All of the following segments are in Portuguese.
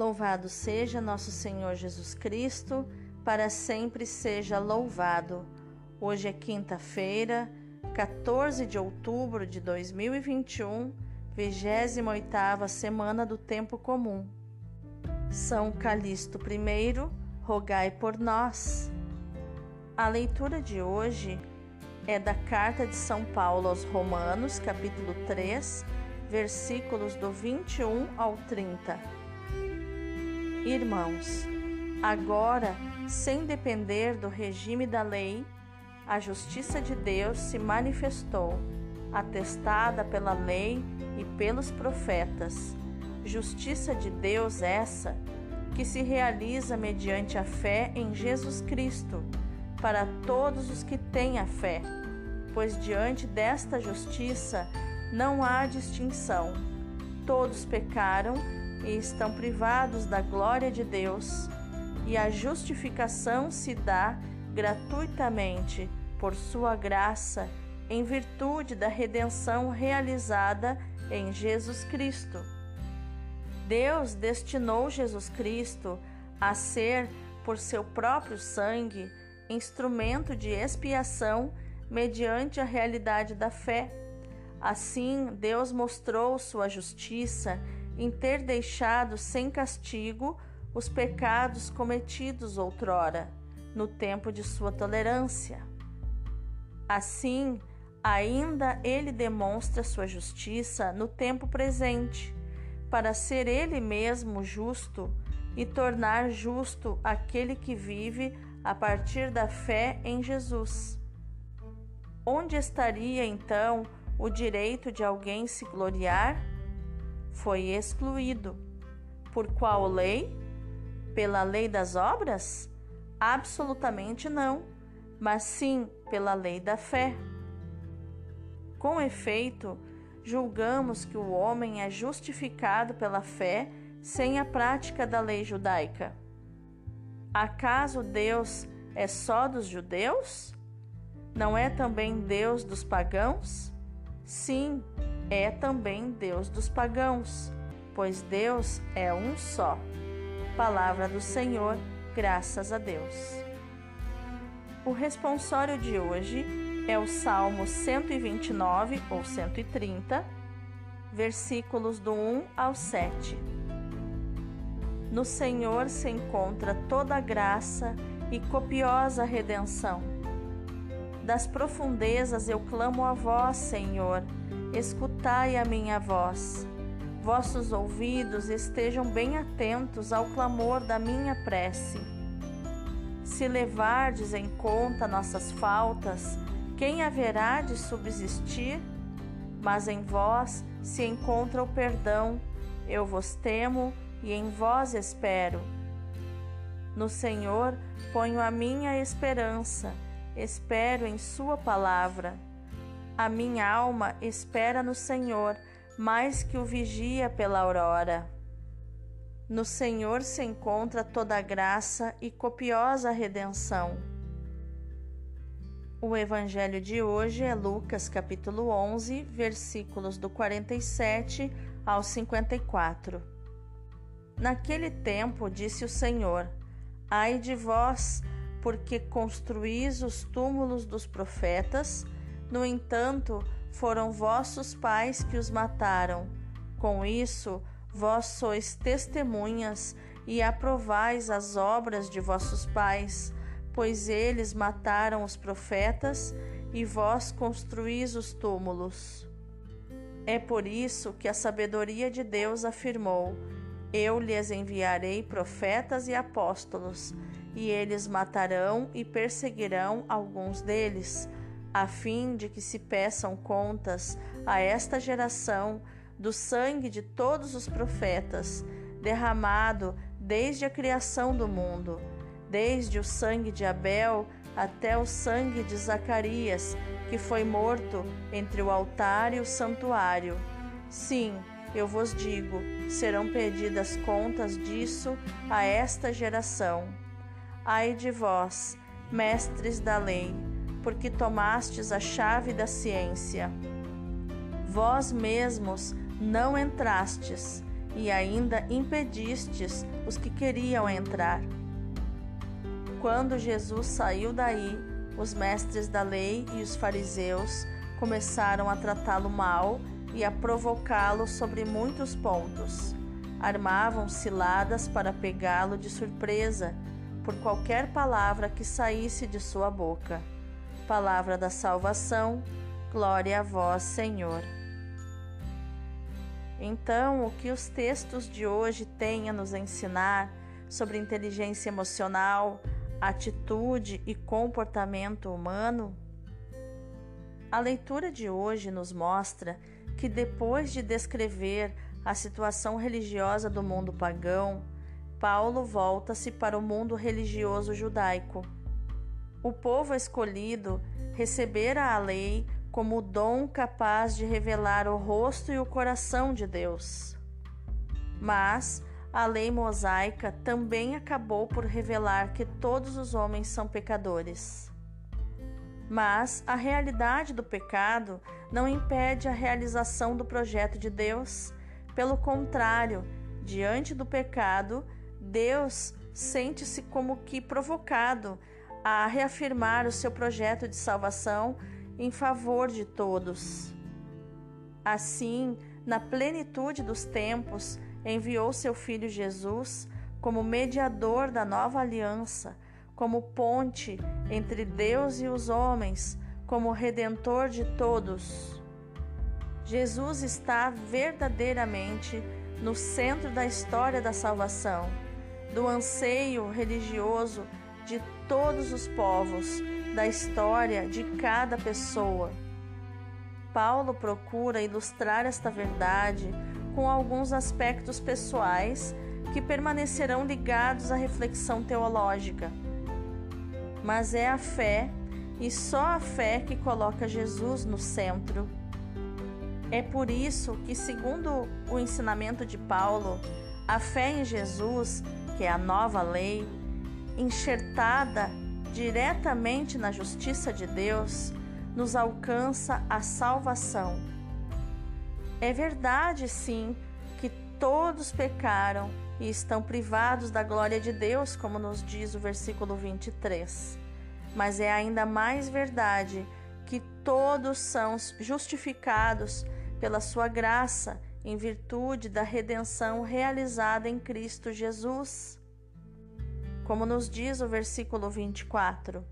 Louvado seja nosso Senhor Jesus Cristo, para sempre seja louvado. Hoje é quinta-feira, 14 de outubro de 2021, 28ª semana do tempo comum. São Calixto I, rogai por nós. A leitura de hoje é da carta de São Paulo aos Romanos, capítulo 3, versículos do 21 ao 30. Irmãos, agora, sem depender do regime da lei, a justiça de Deus se manifestou, atestada pela lei e pelos profetas. Justiça de Deus essa que se realiza mediante a fé em Jesus Cristo, para todos os que têm a fé, pois diante desta justiça não há distinção. Todos pecaram e estão privados da glória de Deus, e a justificação se dá gratuitamente por sua graça, em virtude da redenção realizada em Jesus Cristo. Deus destinou Jesus Cristo a ser, por seu próprio sangue, instrumento de expiação mediante a realidade da fé. Assim, Deus mostrou sua justiça em ter deixado sem castigo os pecados cometidos outrora, no tempo de sua tolerância. Assim, ainda ele demonstra sua justiça no tempo presente, para ser ele mesmo justo e tornar justo aquele que vive a partir da fé em Jesus. Onde estaria então o direito de alguém se gloriar? Foi excluído. Por qual lei? Pela lei das obras? Absolutamente não, mas sim pela lei da fé. Com efeito, julgamos que o homem é justificado pela fé sem a prática da lei judaica. Acaso Deus é só dos judeus? Não é também Deus dos pagãos? Sim, é também Deus dos pagãos, pois Deus é um só. Palavra do Senhor, graças a Deus. O responsório de hoje é o Salmo 129 ou 130, versículos do 1 ao 7. No Senhor se encontra toda graça e copiosa redenção. Das profundezas eu clamo a vós, Senhor, escutai a minha voz. Vossos ouvidos estejam bem atentos ao clamor da minha prece. Se levardes em conta nossas faltas, quem haverá de subsistir? Mas em vós se encontra o perdão. Eu vos temo e em vós espero. No Senhor ponho a minha esperança, espero em Sua palavra. A minha alma espera no Senhor, mais que o vigia pela aurora. No Senhor se encontra toda a graça e copiosa redenção. O evangelho de hoje é Lucas capítulo 11, versículos do 47 ao 54. Naquele tempo disse o Senhor: Ai de vós, porque construís os túmulos dos profetas, no entanto, foram vossos pais que os mataram. Com isso, vós sois testemunhas e aprovais as obras de vossos pais, pois eles mataram os profetas e vós construís os túmulos. É por isso que a sabedoria de Deus afirmou: eu lhes enviarei profetas e apóstolos, e eles matarão e perseguirão alguns deles, a fim de que se peçam contas a esta geração do sangue de todos os profetas, derramado desde a criação do mundo, desde o sangue de Abel até o sangue de Zacarias, que foi morto entre o altar e o santuário. Sim, eu vos digo: serão pedidas contas disso a esta geração. Ai de vós, mestres da lei, porque tomastes a chave da ciência. Vós mesmos não entrastes, e ainda impedistes os que queriam entrar. Quando Jesus saiu daí, os mestres da lei e os fariseus começaram a tratá-lo mal e a provocá-lo sobre muitos pontos. Armavam ciladas para pegá-lo de surpresa por qualquer palavra que saísse de sua boca. Palavra da salvação, glória a vós, Senhor. Então, o que os textos de hoje têm a nos ensinar sobre inteligência emocional, atitude e comportamento humano? A leitura de hoje nos mostra que, depois de descrever a situação religiosa do mundo pagão, Paulo volta-se para o mundo religioso judaico. O povo escolhido recebera a lei como dom capaz de revelar o rosto e o coração de Deus. Mas a lei mosaica também acabou por revelar que todos os homens são pecadores. Mas a realidade do pecado não impede a realização do projeto de Deus. Pelo contrário, diante do pecado, Deus sente-se como que provocado a reafirmar o seu projeto de salvação em favor de todos. Assim, na plenitude dos tempos, enviou seu Filho Jesus como mediador da nova aliança, como ponte entre Deus e os homens, como redentor de todos. Jesus está verdadeiramente no centro da história da salvação, do anseio religioso de todos os povos, da história de cada pessoa. Paulo procura ilustrar esta verdade com alguns aspectos pessoais que permanecerão ligados à reflexão teológica. Mas é a fé e só a fé que coloca Jesus no centro. É por isso que, segundo o ensinamento de Paulo, a fé em Jesus, que é a nova lei, enxertada diretamente na justiça de Deus, nos alcança a salvação. É verdade, sim, que todos pecaram e estão privados da glória de Deus, como nos diz o versículo 23. Mas é ainda mais verdade que todos são justificados pela sua graça em virtude da redenção realizada em Cristo Jesus. Como nos diz o versículo 24.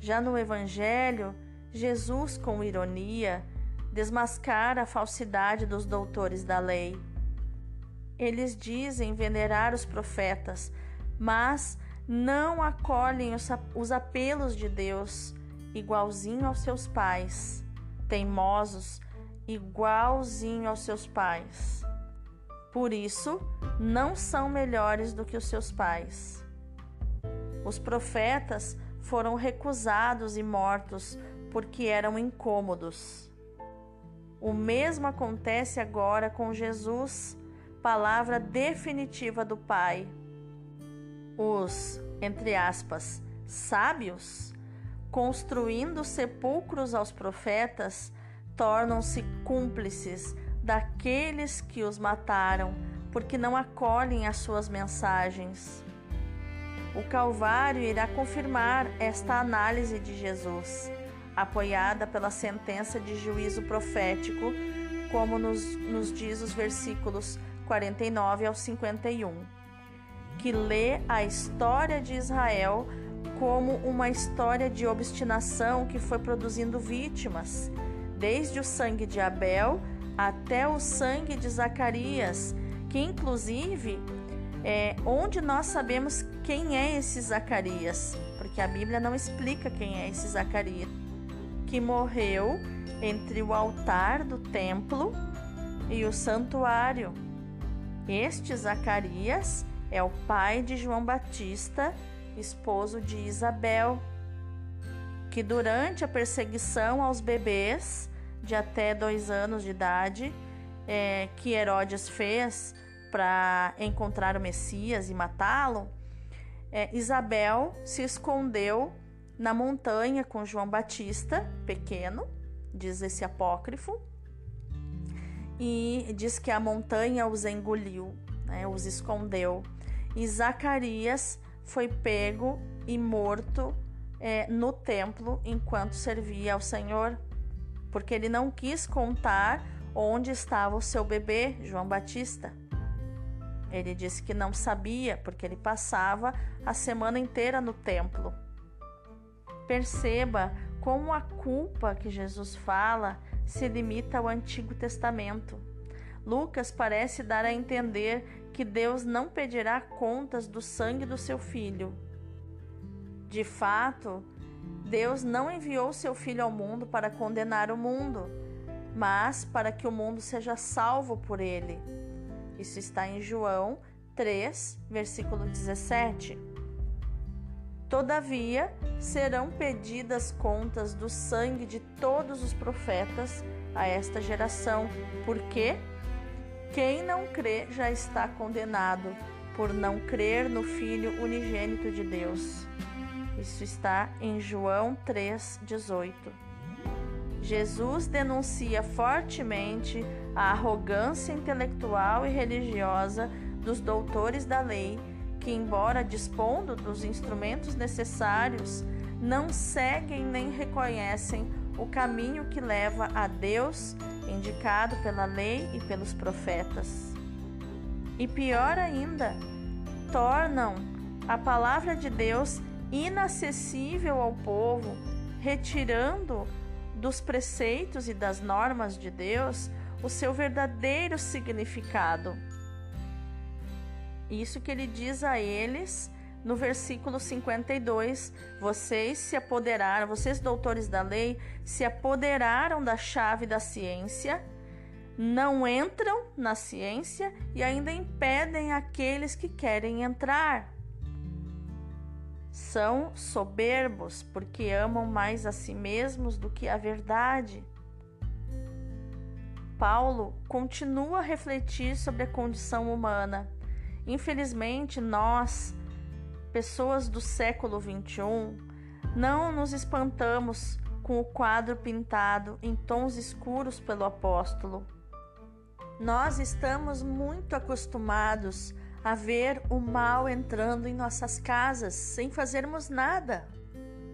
Já no Evangelho, Jesus, com ironia, desmascara a falsidade dos doutores da lei. Eles dizem venerar os profetas, mas não acolhem os apelos de Deus, igualzinho aos seus pais, teimosos, igualzinho aos seus pais. Por isso, não são melhores do que os seus pais. Os profetas foram recusados e mortos porque eram incômodos. O mesmo acontece agora com Jesus, palavra definitiva do Pai. Os, entre aspas, sábios, construindo sepulcros aos profetas, tornam-se cúmplices daqueles que os mataram, porque não acolhem as suas mensagens. O Calvário irá confirmar esta análise de Jesus apoiada pela sentença de juízo profético, como nos, nos diz os versículos 49 ao 51, que lê a história de Israel como uma história de obstinação que foi produzindo vítimas, desde o sangue de Abel até o sangue de Zacarias, que inclusive é onde nós sabemos quem é esse Zacarias, porque a Bíblia não explica quem é esse Zacarias que morreu entre o altar do templo e o santuário. Este Zacarias é o pai de João Batista, esposo de Isabel, que durante a perseguição aos bebês de até dois anos de idade, é, que Herodes fez para encontrar o Messias e matá-lo, é, Isabel se escondeu na montanha com João Batista, pequeno, diz esse apócrifo. e diz que a montanha os engoliu, né, os escondeu. E Zacarias foi pego e morto é, no templo enquanto servia ao Senhor, porque ele não quis contar onde estava o seu bebê, João Batista. Ele disse que não sabia, porque ele passava a semana inteira no templo. Perceba como a culpa que Jesus fala se limita ao Antigo Testamento. Lucas parece dar a entender que Deus não pedirá contas do sangue do seu filho. De fato, Deus não enviou seu filho ao mundo para condenar o mundo, mas para que o mundo seja salvo por ele. Isso está em João 3, versículo 17. Todavia, serão pedidas contas do sangue de todos os profetas a esta geração, porque quem não crê já está condenado por não crer no Filho unigênito de Deus. Isso está em João 3,18. Jesus denuncia fortemente a arrogância intelectual e religiosa dos doutores da lei, que, embora dispondo dos instrumentos necessários, não seguem nem reconhecem o caminho que leva a Deus, indicado pela lei e pelos profetas. E pior ainda, tornam a palavra de Deus inacessível ao povo, retirando dos preceitos e das normas de Deus o seu verdadeiro significado. Isso que ele diz a eles no versículo 52, vocês se apoderaram, vocês doutores da lei, se apoderaram da chave da ciência, não entram na ciência e ainda impedem aqueles que querem entrar. São soberbos porque amam mais a si mesmos do que a verdade. Paulo continua a refletir sobre a condição humana. Infelizmente, nós, pessoas do século XXI, não nos espantamos com o quadro pintado em tons escuros pelo apóstolo. Nós estamos muito acostumados a ver o mal entrando em nossas casas sem fazermos nada.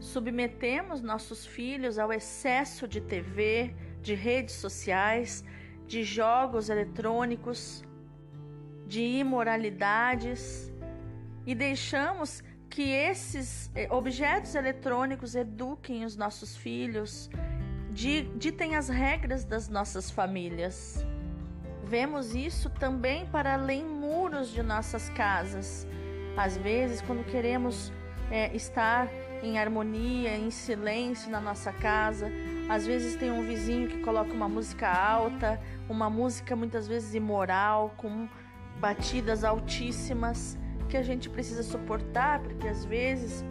Submetemos nossos filhos ao excesso de TV, de redes sociais, de jogos eletrônicos, de imoralidades e deixamos que esses eh, objetos eletrônicos eduquem os nossos filhos, ditem as regras das nossas famílias. Vemos isso também para além muros de nossas casas. Às vezes, quando queremos é, estar em harmonia, em silêncio na nossa casa, às vezes tem um vizinho que coloca uma música alta, uma música muitas vezes imoral, com batidas altíssimas, que a gente precisa suportar, porque às vezes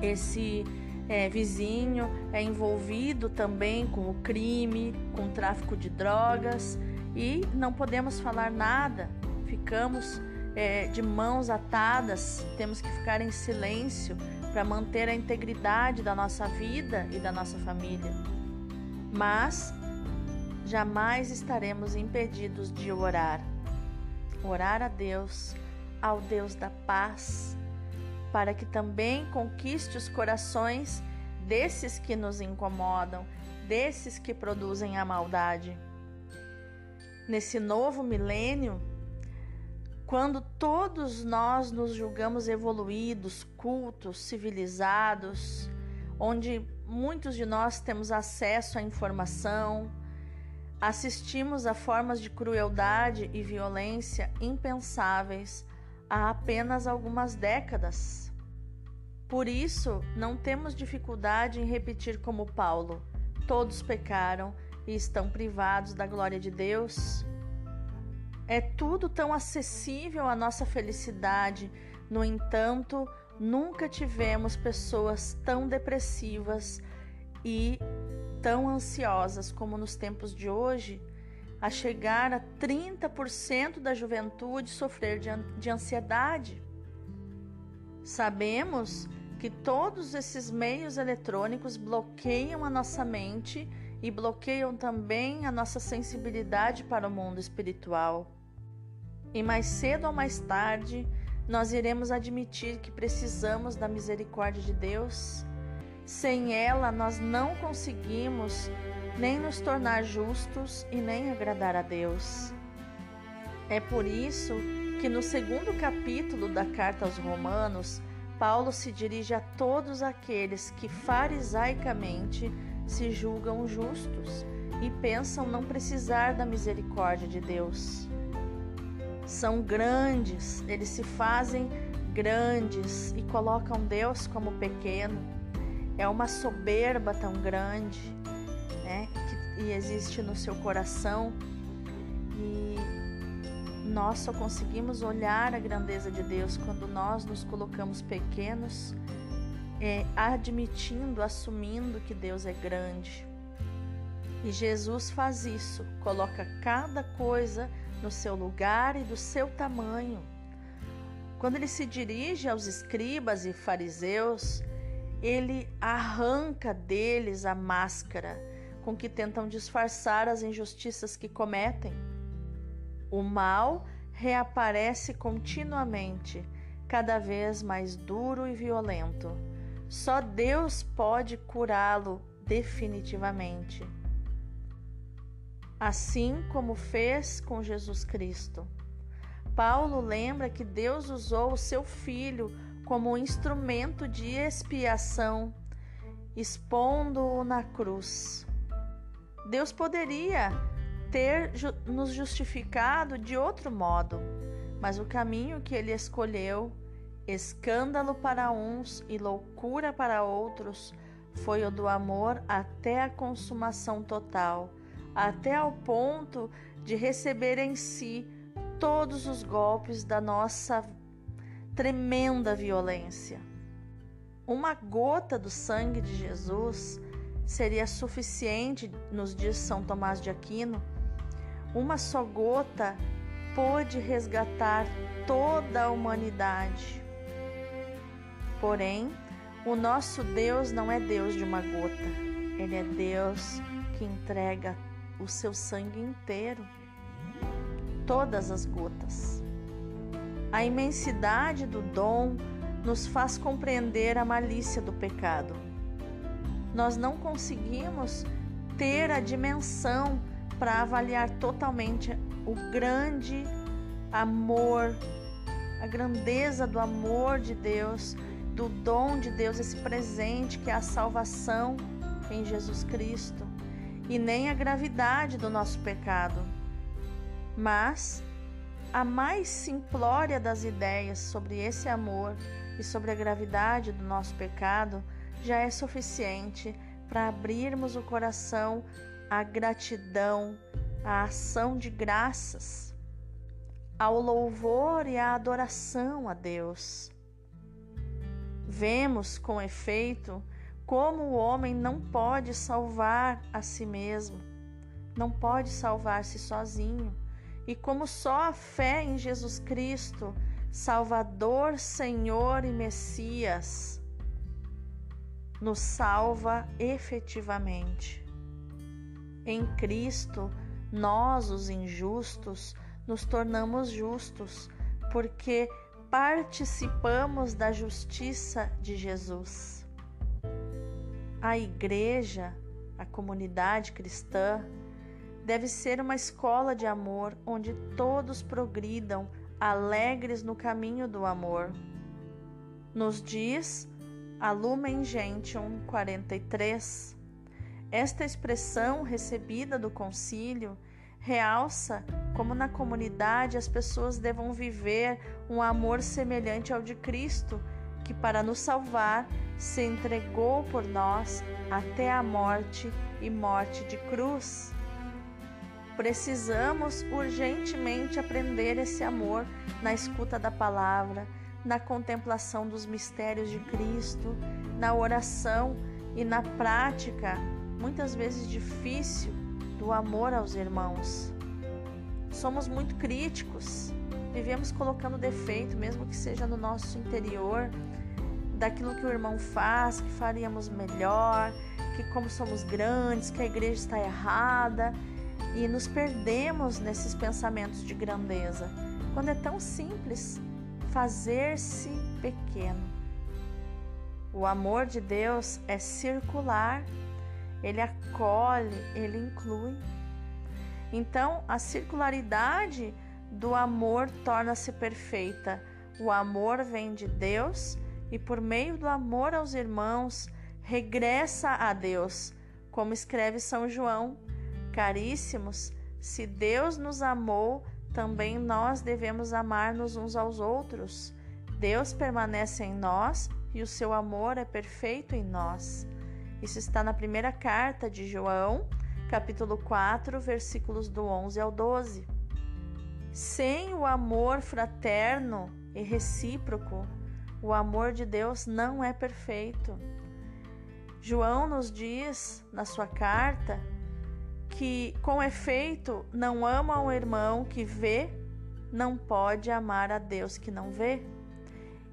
esse é, vizinho é envolvido também com o crime, com o tráfico de drogas e não podemos falar nada, ficamos é, de mãos atadas, temos que ficar em silêncio para manter a integridade da nossa vida e da nossa família. Mas jamais estaremos impedidos de orar. Orar a Deus, ao Deus da paz, para que também conquiste os corações desses que nos incomodam, desses que produzem a maldade nesse novo milênio, quando todos nós nos julgamos evoluídos, cultos, civilizados, onde muitos de nós temos acesso à informação, assistimos a formas de crueldade e violência impensáveis há apenas algumas décadas. Por isso, não temos dificuldade em repetir como Paulo: todos pecaram e estão privados da glória de Deus. É tudo tão acessível à nossa felicidade, no entanto, nunca tivemos pessoas tão depressivas e tão ansiosas como nos tempos de hoje, a chegar a 30% da juventude sofrer de ansiedade. Sabemos que todos esses meios eletrônicos bloqueiam a nossa mente e bloqueiam também a nossa sensibilidade para o mundo espiritual. E mais cedo ou mais tarde, nós iremos admitir que precisamos da misericórdia de Deus. Sem ela, nós não conseguimos nem nos tornar justos e nem agradar a Deus. É por isso que no segundo capítulo da carta aos Romanos, Paulo se dirige a todos aqueles que farisaicamente se julgam justos e pensam não precisar da misericórdia de Deus. São grandes, eles se fazem grandes e colocam Deus como pequeno. É uma soberba tão grande né, que existe no seu coração e nós só conseguimos olhar a grandeza de Deus quando nós nos colocamos pequenos é, admitindo, assumindo que Deus é grande. E Jesus faz isso, coloca cada coisa no seu lugar e do seu tamanho. Quando ele se dirige aos escribas e fariseus, ele arranca deles a máscara com que tentam disfarçar as injustiças que cometem. O mal reaparece continuamente, cada vez mais duro e violento. Só Deus pode curá-lo definitivamente. Assim como fez com Jesus Cristo. Paulo lembra que Deus usou o seu filho como um instrumento de expiação, expondo-o na cruz. Deus poderia ter nos justificado de outro modo, mas o caminho que ele escolheu escândalo para uns e loucura para outros, foi o do amor até a consumação total, até ao ponto de receber em si todos os golpes da nossa tremenda violência. Uma gota do sangue de Jesus seria suficiente, nos diz São Tomás de Aquino. Uma só gota pôde resgatar toda a humanidade. Porém, o nosso Deus não é Deus de uma gota, ele é Deus que entrega o seu sangue inteiro, todas as gotas. A imensidade do dom nos faz compreender a malícia do pecado. Nós não conseguimos ter a dimensão para avaliar totalmente o grande amor, a grandeza do amor de Deus do dom de Deus, esse presente que é a salvação em Jesus Cristo, e nem a gravidade do nosso pecado. Mas a mais simplória das ideias sobre esse amor e sobre a gravidade do nosso pecado já é suficiente para abrirmos o coração à gratidão, à ação de graças, ao louvor e à adoração a Deus. Vemos, com efeito, como o homem não pode salvar a si mesmo, não pode salvar-se sozinho, e como só a fé em Jesus Cristo, Salvador, Senhor e Messias, nos salva efetivamente. Em Cristo, nós, os injustos, nos tornamos justos, porque participamos da justiça de Jesus. A igreja, a comunidade cristã, deve ser uma escola de amor onde todos progridam alegres no caminho do amor. Nos diz a Lumen Gentium 43. Esta expressão recebida do concílio realça como na comunidade as pessoas devam viver um amor semelhante ao de Cristo, que para nos salvar se entregou por nós até a morte e morte de cruz. Precisamos urgentemente aprender esse amor na escuta da palavra, na contemplação dos mistérios de Cristo, na oração e na prática, muitas vezes difícil, do amor aos irmãos. Somos muito críticos, vivemos colocando defeito, mesmo que seja no nosso interior, daquilo que o irmão faz, que faríamos melhor, que como somos grandes, que a igreja está errada e nos perdemos nesses pensamentos de grandeza, quando é tão simples fazer-se pequeno. O amor de Deus é circular, ele acolhe, ele inclui. Então, a circularidade do amor torna-se perfeita. O amor vem de Deus e, por meio do amor aos irmãos, regressa a Deus, como escreve São João. Caríssimos, se Deus nos amou, também nós devemos amar-nos uns aos outros. Deus permanece em nós e o seu amor é perfeito em nós. Isso está na primeira carta de João, capítulo 4, versículos do 11 ao 12. Sem o amor fraterno e recíproco, o amor de Deus não é perfeito. João nos diz na sua carta que, com efeito, não ama um irmão que vê, não pode amar a Deus que não vê.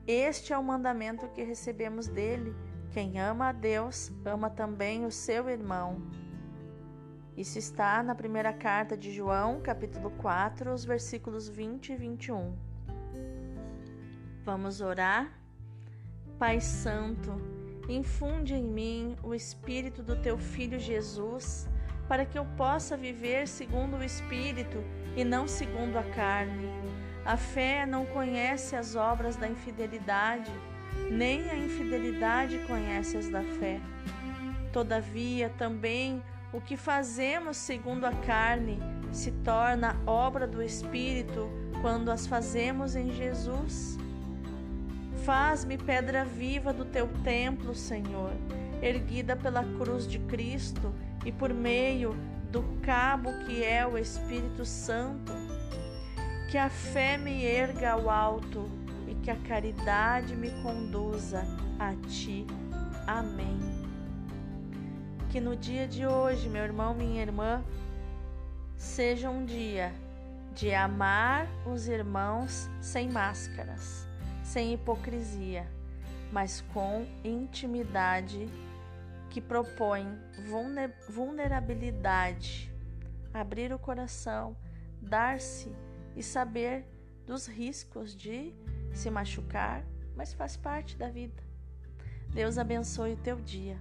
Este é o mandamento que recebemos dele. Quem ama a Deus, ama também o seu irmão. Isso está na primeira carta de João, capítulo 4, os versículos 20 e 21. Vamos orar? Pai Santo, infunde em mim o Espírito do Teu Filho Jesus, para que eu possa viver segundo o Espírito e não segundo a carne. A fé não conhece as obras da infidelidade, nem a infidelidade conhece as da fé. Todavia, também o que fazemos segundo a carne se torna obra do Espírito quando as fazemos em Jesus. Faz-me pedra viva do teu templo, Senhor, erguida pela cruz de Cristo e por meio do cabo que é o Espírito Santo. Que a fé me erga ao alto e que a caridade me conduza a ti. Amém que no dia de hoje, meu irmão, minha irmã, seja um dia de amar os irmãos sem máscaras, sem hipocrisia, mas com intimidade que propõe vulnerabilidade, abrir o coração, dar-se e saber dos riscos de se machucar, mas faz parte da vida. Deus abençoe o teu dia.